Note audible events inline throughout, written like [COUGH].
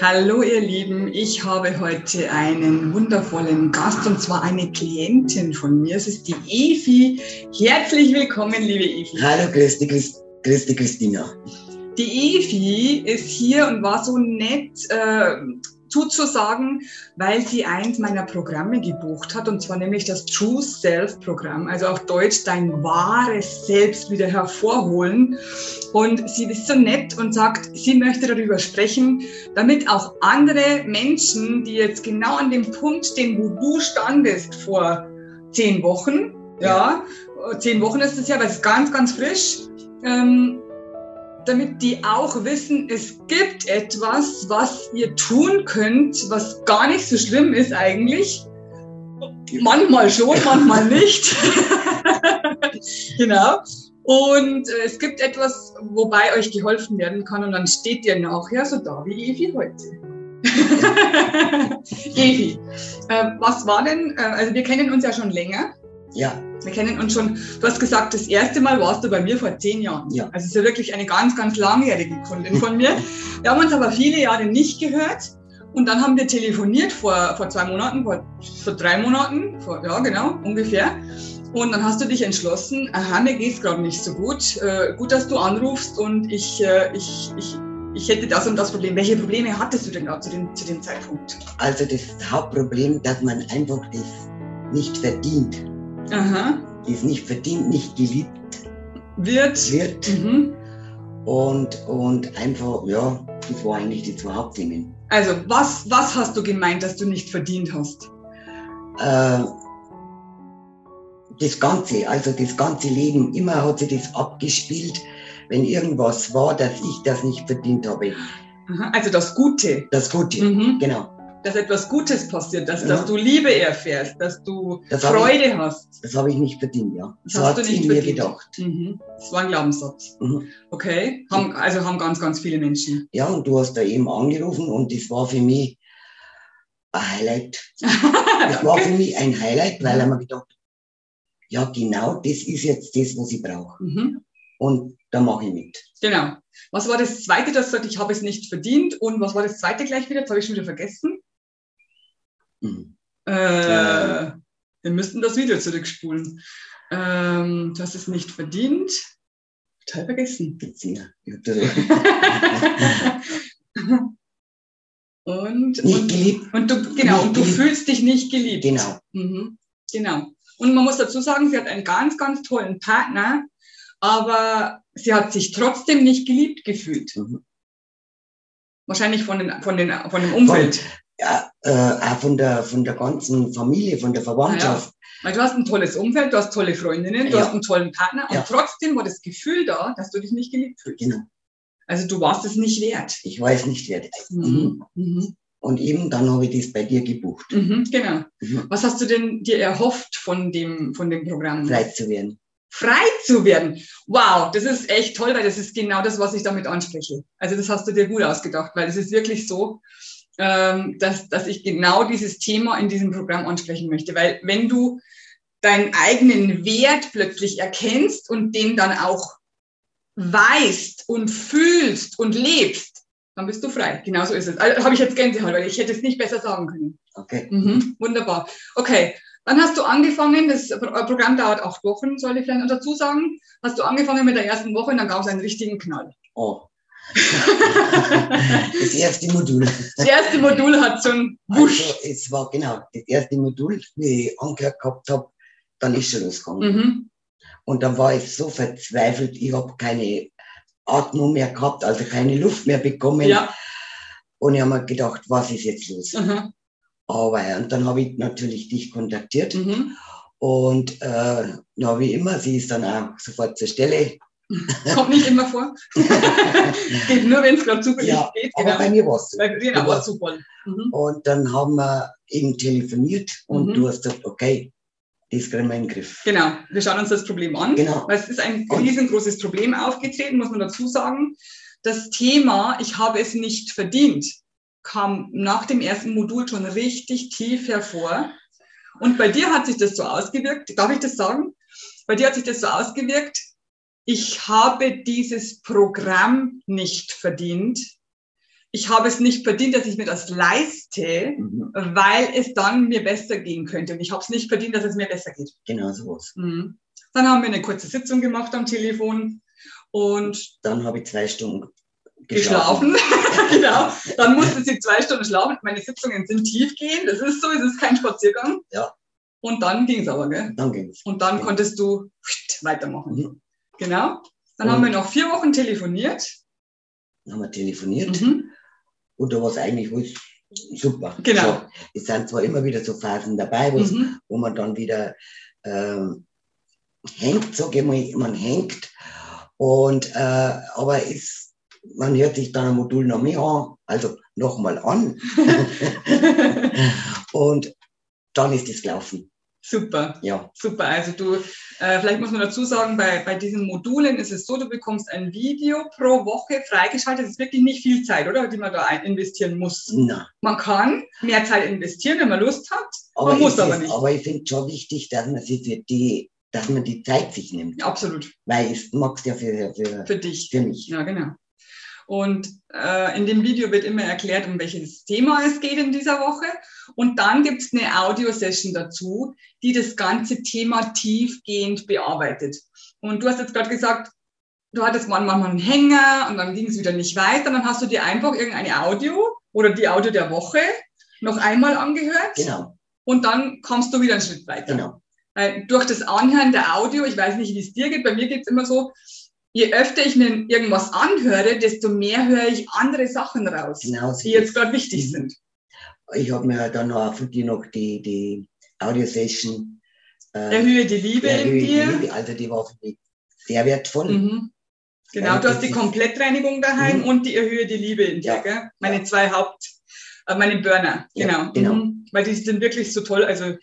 Hallo ihr Lieben, ich habe heute einen wundervollen Gast und zwar eine Klientin von mir. Es ist die Evi. Herzlich willkommen, liebe Evi. Hallo, grüß dich, grüß, dich Christina. Die Evi ist hier und war so nett, äh, zuzusagen, weil sie eins meiner Programme gebucht hat, und zwar nämlich das True Self Programm, also auf Deutsch dein wahres Selbst wieder hervorholen. Und sie ist so nett und sagt, sie möchte darüber sprechen, damit auch andere Menschen, die jetzt genau an dem Punkt stehen, wo du standest vor zehn Wochen, ja, ja zehn Wochen ist es ja, weil es ganz, ganz frisch, ähm, damit die auch wissen, es gibt etwas, was ihr tun könnt, was gar nicht so schlimm ist eigentlich. Manchmal schon, [LAUGHS] manchmal nicht. [LAUGHS] genau. Und äh, es gibt etwas, wobei euch geholfen werden kann und dann steht ihr nachher so da wie Evi heute. [LAUGHS] Evi, äh, was war denn, äh, also wir kennen uns ja schon länger. Ja. Wir kennen uns schon, du hast gesagt, das erste Mal warst du bei mir vor zehn Jahren. Ja. Also es ist ja wirklich eine ganz, ganz langjährige Kundin von mir. [LAUGHS] Wir haben uns aber viele Jahre nicht gehört. Und dann haben wir telefoniert vor, vor zwei Monaten, vor, vor drei Monaten, vor, ja genau, ungefähr. Und dann hast du dich entschlossen, aha, mir geht's gerade nicht so gut. Äh, gut, dass du anrufst und ich, äh, ich, ich, ich hätte das und das Problem. Welche Probleme hattest du denn da zu dem, zu dem Zeitpunkt? Also das Hauptproblem, dass man einfach das nicht verdient. Aha. ist nicht verdient, nicht geliebt Wird. wird. Mhm. Und, und einfach, ja, das war eigentlich die zwei Hauptthemen. Also, was, was hast du gemeint, dass du nicht verdient hast? Äh, das Ganze, also das ganze Leben, immer hat sich das abgespielt, wenn irgendwas war, dass ich das nicht verdient habe. Aha. Also das Gute. Das Gute, Mhm. genau. Dass etwas Gutes passiert, dass, Ja. dass du Liebe erfährst, dass du Das Freude hast. Das habe ich nicht verdient, ja. Das So hast du nicht in mir verdient. gedacht. Mhm. Das war ein Glaubenssatz. Mhm. Okay. Haben, also haben ganz, ganz viele Menschen. Ja, und du hast da eben angerufen und das war für mich ein Highlight. [LAUGHS] Das war für mich ein Highlight, weil ich mir gedacht ja, genau das ist jetzt das, was ich brauche. Mhm. Und da mache ich mit. Genau. Was war das zweite, das sagt, ich habe es nicht verdient? Und was war das zweite gleich wieder? Jetzt habe ich schon wieder vergessen. Mhm. Äh, Äh. wir müssten das Video zurückspulen. Ähm, du hast es nicht verdient. Total vergessen. [LAUGHS] Und, und, geliebt. und du, genau, und du fühlst dich nicht geliebt. Genau. Mhm, genau. Und man muss dazu sagen, sie hat einen ganz, ganz tollen Partner, aber sie hat sich trotzdem nicht geliebt gefühlt. Mhm. Wahrscheinlich von, den, von, den, von dem Umfeld. Ja, äh, auch von der, von der ganzen Familie, von der Verwandtschaft. Weil du hast ein tolles Umfeld, du hast tolle Freundinnen, du Ja. hast einen tollen Partner und Ja. trotzdem war das Gefühl da, dass du dich nicht geliebt fühlst. Genau. Also du warst es nicht wert. Ich weiß nicht, wer das ist. Mhm. Mhm. Und eben dann habe ich das bei dir gebucht, Mhm. Genau. mhm. Was hast du denn dir erhofft von dem, von dem Programm? frei zu werden. frei zu werden. Wow, das ist echt toll, weil das ist genau das, was ich damit anspreche. Also das hast du dir gut ausgedacht, weil es ist wirklich so, ähm, dass, dass ich genau dieses Thema in diesem Programm ansprechen möchte. Weil wenn du deinen eigenen Wert plötzlich erkennst und den dann auch weißt und fühlst und lebst, dann bist du frei. Genau so ist es. Also, Habe ich jetzt Gänsehaut, weil ich hätte es nicht besser sagen können. Okay. Mhm, wunderbar. Okay, dann hast du angefangen, das Pro- Programm dauert acht Wochen, soll ich vielleicht noch dazu sagen. Hast du angefangen mit der ersten Woche und dann gab es einen richtigen Knall. Oh. [LAUGHS] das erste Modul. Das erste Modul hat so ein Wusch. Also, es war genau das erste Modul, wie ich angehört gehabt habe, dann ist schon losgegangen. Mhm. Und dann war ich so verzweifelt, ich habe keine Atmung mehr gehabt, also keine Luft mehr bekommen. Ja. Und ich habe mir gedacht, was ist jetzt los? Mhm. Aber und dann habe ich natürlich dich kontaktiert Mhm. und äh, ja, wie immer, sie ist dann auch sofort zur Stelle. [LAUGHS] Kommt nicht immer vor. [LAUGHS] geht nur, wenn es gerade zufällig Ja, geht. Aber bei Genau. mir war es Genau, war Zufall. Mhm. Und dann haben wir eben telefoniert und Mhm. du hast gesagt, okay, das kriegen wir in den Griff. Genau, wir schauen uns das Problem an. Genau. Weil es ist ein Und- riesengroßes Problem aufgetreten, muss man dazu sagen. Das Thema, ich habe es nicht verdient, kam nach dem ersten Modul schon richtig tief hervor. Und bei dir hat sich das so ausgewirkt, darf ich das sagen? Bei dir hat sich das so ausgewirkt, ich habe dieses Programm nicht verdient. ich habe es nicht verdient, dass ich mir das leiste, Mhm. weil es dann mir besser gehen könnte. Und ich habe es nicht verdient, dass es mir besser geht. Genau sowas. Mhm. Dann haben wir eine kurze Sitzung gemacht am Telefon und Dann habe ich zwei Stunden geschlafen. [LAUGHS] [LAUGHS] genau. Dann musste sie zwei Stunden schlafen. Meine Sitzungen sind tiefgehend. Das ist so, es ist kein Spaziergang. Ja. Und dann ging es aber, gell? Dann ging es. Und dann Ja. konntest du weitermachen. Mhm. Genau. Dann Und- haben wir noch vier Wochen telefoniert. Dann haben wir telefoniert Mhm. und da war es eigentlich super. Genau. So, es sind zwar immer wieder so Phasen dabei, Mhm. wo man dann wieder ähm, hängt, sage ich mal, man hängt. Und, äh, aber es, man hört sich dann ein Modul noch mehr an, also nochmal an. [LAUGHS] [LAUGHS] Und dann ist es gelaufen. Super. Ja, Super, also du, äh, vielleicht muss man dazu sagen, bei, bei diesen Modulen ist es so, du bekommst ein Video pro Woche freigeschaltet. Das ist wirklich nicht viel Zeit, oder? Die man da ein investieren muss. na. Man kann mehr Zeit investieren, wenn man Lust hat. Aber, Man muss es aber ist, nicht. aber ich finde schon wichtig, dass man sich für die, dass man die Zeit sich nimmt. Ja, absolut. Weil ich mag's ja für, für, Für dich. für mich. Ja, genau. Und äh, in dem Video wird immer erklärt, um welches Thema es geht in dieser Woche. Und dann gibt es eine Audio-Session dazu, die das ganze Thema tiefgehend bearbeitet. Und du hast jetzt gerade gesagt, du hattest manchmal einen Hänger und dann ging es wieder nicht weiter. Dann hast du dir einfach irgendeine Audio oder die Audio der Woche noch einmal angehört Genau, und dann kommst du wieder einen Schritt weiter. genau. Weil durch das Anhören der Audio, ich weiß nicht, wie es dir geht, bei mir geht es immer so, je öfter ich mir irgendwas anhöre, desto mehr höre ich andere Sachen raus, genau die jetzt gerade wichtig sind. Ich habe mir dann noch für die noch die, die Audio-Session äh, Erhöhe die Liebe in erhöht, dir. die Liebe, also die war für mich sehr wertvoll. Mhm. Genau, Ja, du hast die Komplettreinigung daheim Mhm. und die Erhöhe die Liebe in dir, Ja. gell? Meine zwei Haupt, äh, meine Burner, Ja, genau. genau. Mhm. Weil die sind wirklich so toll. Also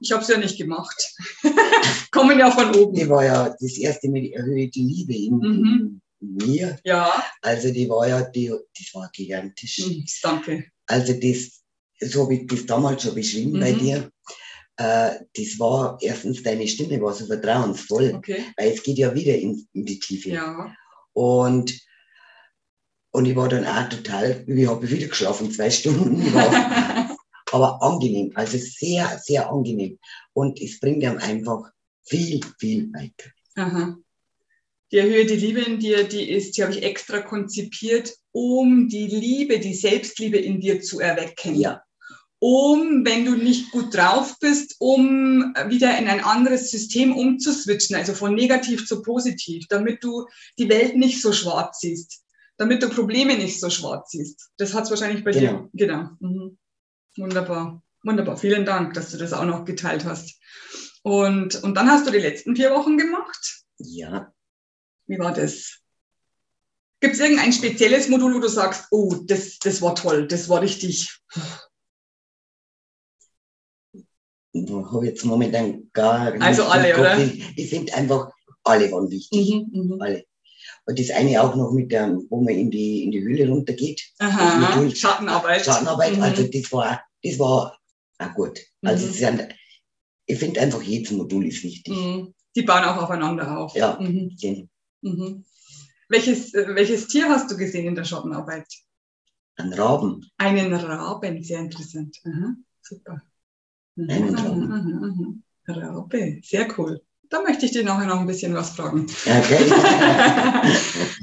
ich habe es ja nicht gemacht. [LAUGHS] Kommen ja von oben. Die war ja das erste mit erhöht die Liebe in, Mhm. in mir. Ja, Also die war ja, die, das war gigantisch. mhm. danke. Also das, so habe ich das damals schon beschrieben bei Mhm. dir. Äh, das war erstens deine Stimme war so vertrauensvoll, Okay. weil es geht ja wieder in, in die Tiefe. Ja. Und, und ich war dann auch total, ich habe wieder geschlafen, zwei Stunden. Ich war, [LAUGHS] aber angenehm, also sehr, sehr angenehm. Und es bringt einem einfach viel, viel weiter. Aha. Die Erhöhe die Liebe in dir, die ist, die habe ich extra konzipiert, um die Liebe, die Selbstliebe in dir zu erwecken. Ja, Um, wenn du nicht gut drauf bist, um wieder in ein anderes System umzuswitchen, also von negativ zu positiv, damit du die Welt nicht so schwarz siehst, damit du Probleme nicht so schwarz siehst. Das hat es wahrscheinlich bei Genau. dir. Genau. Mhm. Wunderbar. Wunderbar. Vielen Dank, dass du das auch noch geteilt hast. Und, und dann hast du die letzten vier Wochen gemacht. ja. Wie war das? Gibt es irgendein spezielles Modul, wo du sagst, oh, das, das war toll, das war richtig. Ich habe jetzt momentan gar nicht Also alle, oder? Ich, ich finde einfach, alle waren wichtig. Mhm, Alle. Und das eine auch noch mit der, wo man in die, in die Höhle runtergeht. Aha, Modul- Schattenarbeit. Schattenarbeit, Mhm. also das war, das war auch gut. Also Mhm. sind, ich finde einfach, jedes Modul ist wichtig. Mhm. Die bauen auch aufeinander auf. Ja. Mhm. Mhm. Welches, welches Tier hast du gesehen in der Schattenarbeit? einen Raben. Einen Raben, sehr interessant. Aha, super. Mhm, Einen aha, Raben. aha, aha. Rabe, sehr cool. Da möchte ich dir nachher noch ein bisschen was fragen. Okay.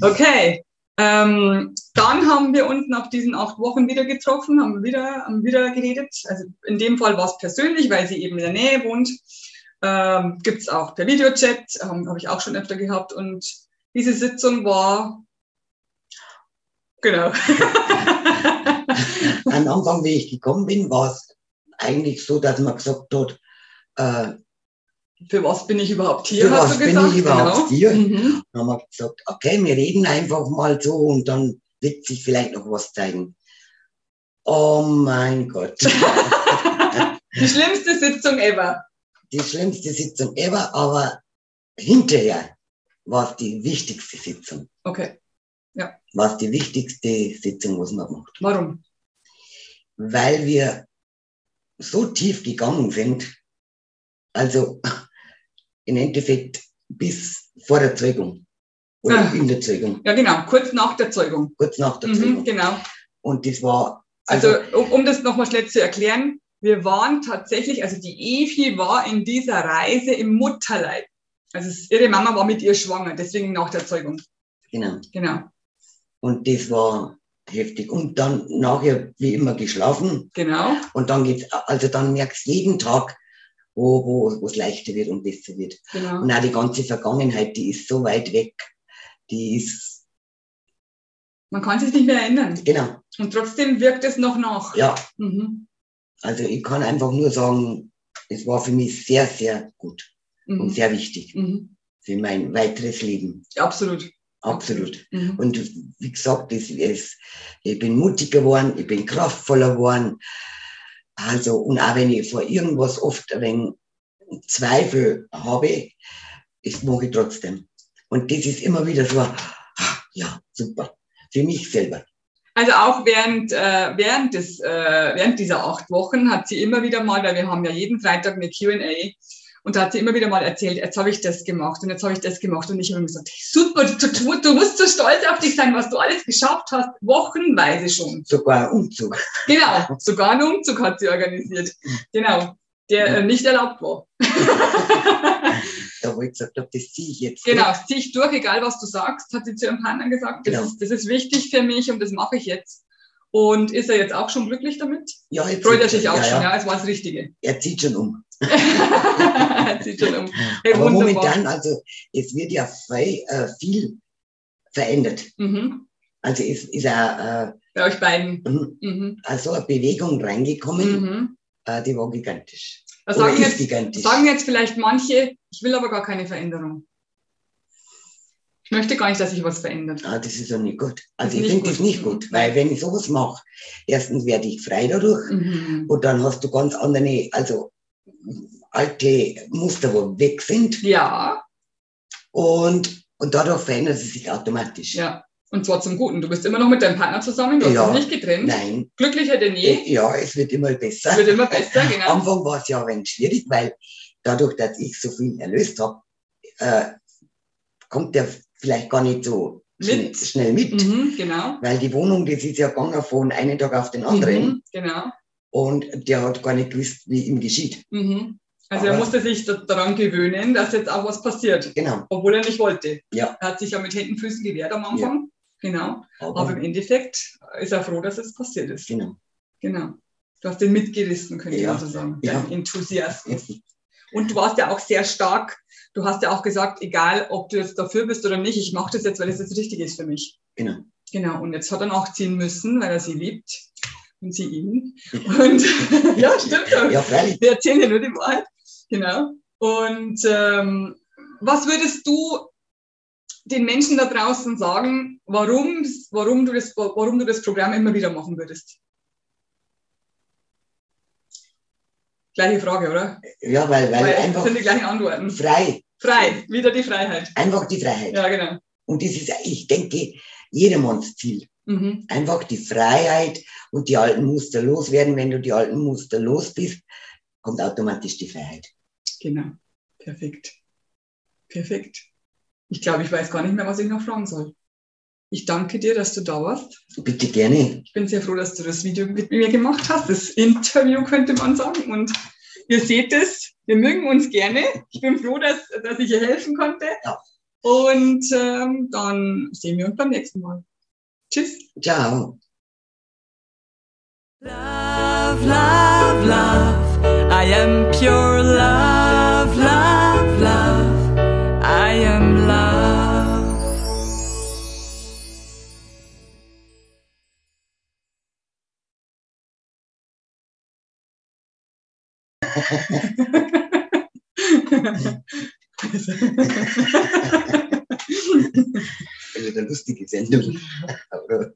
[LAUGHS] okay. Ähm, dann haben wir uns nach diesen acht Wochen wieder getroffen, haben wieder, haben wieder geredet. Also in dem Fall war es persönlich, weil sie eben in der Nähe wohnt. Ähm, Gibt es auch per Videochat, ähm, habe ich auch schon öfter gehabt. Und diese Sitzung war genau. [LAUGHS] Am Anfang, wie ich gekommen bin, war es eigentlich so, dass man gesagt hat, äh, Für was bin ich überhaupt hier? Für hast was bin gesagt? ich überhaupt genau. hier? Mhm. dann haben wir gesagt, okay, wir reden einfach mal so und dann wird sich vielleicht noch was zeigen. Oh mein Gott. [LAUGHS] Die schlimmste Sitzung ever. Die schlimmste Sitzung ever, aber hinterher war es die wichtigste Sitzung. Okay. War es die wichtigste Sitzung, was man gemacht Warum? Weil wir so tief gegangen sind, also im Endeffekt bis vor der Zeugung oder Ah. in der Zeugung, Ja, genau. Kurz nach der Zeugung. kurz nach der Mhm, Zeugung. genau. Und das war. Also, also um, um das nochmal schnell zu erklären, wir waren tatsächlich, also die Evi war in dieser Reise im Mutterleib. Also ihre Mama war mit ihr schwanger, deswegen nach der Zeugung. Genau. Genau. Und das war heftig. Und dann nachher wie immer geschlafen. Genau. Und dann geht's, also dann merkst du jeden Tag, wo, wo, wo es leichter wird und besser wird. Genau. Und auch die ganze Vergangenheit, die ist so weit weg. Die ist. Man kann sich nicht mehr erinnern. Genau. Und trotzdem wirkt es noch nach. Ja. Mhm. Also ich kann einfach nur sagen, es war für mich sehr, sehr gut Mhm. und sehr wichtig Mhm. für mein weiteres Leben. Absolut. Absolut. Mhm. Und wie gesagt, es, es, ich bin mutiger geworden, ich bin kraftvoller geworden. Also, und auch wenn ich vor irgendwas oft ein wenig Zweifel habe, das mache ich trotzdem. Und das ist immer wieder so, ah, ja, super. Für mich selber. Also auch während, äh, während, des, äh, während dieser acht Wochen hat sie immer wieder mal, weil wir haben ja jeden Freitag eine Q&A, und da hat sie immer wieder mal erzählt, jetzt habe ich das gemacht und jetzt habe ich das gemacht. Und ich habe immer gesagt, super, du, du, du, musst so stolz auf dich sein, was du alles geschafft hast, wochenweise schon. Sogar ein Umzug. Genau, sogar einen Umzug hat sie organisiert. Genau, der äh, nicht erlaubt war. da wo ich gesagt habe, das ziehe ich jetzt. Genau, das ziehe ich durch, egal was du sagst, hat sie zu ihrem Partner gesagt. Das, Genau. ist, das ist wichtig für mich und das mache ich jetzt. Und ist er jetzt auch schon glücklich damit? Ja, jetzt Freut er sich auch ja, schon, Ja. ja, es war das Richtige. Er zieht schon um. [LAUGHS] zieht schon um. Hey, Aber wunderbar. momentan, also es wird ja frei, äh, viel verändert. Mhm. Also es ist auch Bei euch beiden. äh, Mhm. also eine Bewegung reingekommen, Mhm. äh, die war gigantisch. Da Oder sagen ist jetzt, gigantisch. sagen jetzt vielleicht manche, ich will aber gar keine Veränderung. Ich möchte gar nicht, dass sich was verändert. Ah, das ist ja nicht gut. Das Also ich finde das nicht gut, weil wenn ich sowas mache, erstens werde ich frei dadurch Mhm. und dann hast du ganz andere, also alte Muster, wo weg sind Ja, und, und dadurch verändert es sich automatisch. ja. Und zwar zum Guten. Du bist immer noch mit deinem Partner zusammen, du hast Ja. dich nicht getrennt. Nein, Glücklicher denn je. ja, es wird immer besser. Es wird immer besser, [LAUGHS] Am genau. Anfang war es ja ein wenig schwierig, weil dadurch, dass ich so viel erlöst habe, äh, kommt der vielleicht gar nicht so schnell, Mit. schnell mit. Mhm, genau. Weil die Wohnung, das ist ja gegangen von einem Tag auf den anderen. Mhm, genau. Und der hat gar nicht gewusst, wie ihm geschieht. Mhm. Also er Aber- musste sich da- daran gewöhnen, dass jetzt auch was passiert, Genau. obwohl er nicht wollte. Ja. Er hat sich ja mit Händen und Füßen gewehrt am Anfang. Genau. Aber, Aber im Endeffekt ist er froh, dass es passiert ist. genau. Genau. Du hast den mitgerissen, könnte Ja. man so sagen. Ja. Dein Enthusiasmus. Und du warst ja auch sehr stark. Du hast ja auch gesagt, egal ob du jetzt dafür bist oder nicht, ich mache das jetzt, weil es jetzt richtig ist für mich. Genau. Genau. Und jetzt hat er nachziehen müssen, weil er sie liebt. Und sie ihn. Und [LAUGHS] ja, stimmt. schon. Ja, freilich. Wir erzählen ja nur die Wahrheit. Genau. Und ähm, was würdest du den Menschen da draußen sagen, warum, warum, du das, warum du das Programm immer wieder machen würdest? Gleiche Frage, oder? Ja, weil, weil, Weil das einfach sind die gleichen Antworten. frei. Frei, wieder die Freiheit. Einfach die Freiheit. Ja, genau. Und das ist, ich denke, jedermanns Ziel. Mhm. Einfach die Freiheit und die alten Muster loswerden. Wenn du die alten Muster los bist, kommt automatisch die Freiheit. Genau. Perfekt. Perfekt. Ich glaube, ich weiß gar nicht mehr, was ich noch fragen soll. Ich danke dir, dass du da warst. Bitte gerne. Ich bin sehr froh, dass du das Video mit mir gemacht hast, das Interview könnte man sagen. Und ihr seht es, wir mögen uns gerne. Ich bin froh, dass, dass ich ihr helfen konnte. Ja. Und ähm, dann sehen wir uns beim nächsten Mal. Tschüss. Ciao. Love, love, love. I am pure love, love, love. I am love. [LAUGHS] Eine lustige Sendung. Aber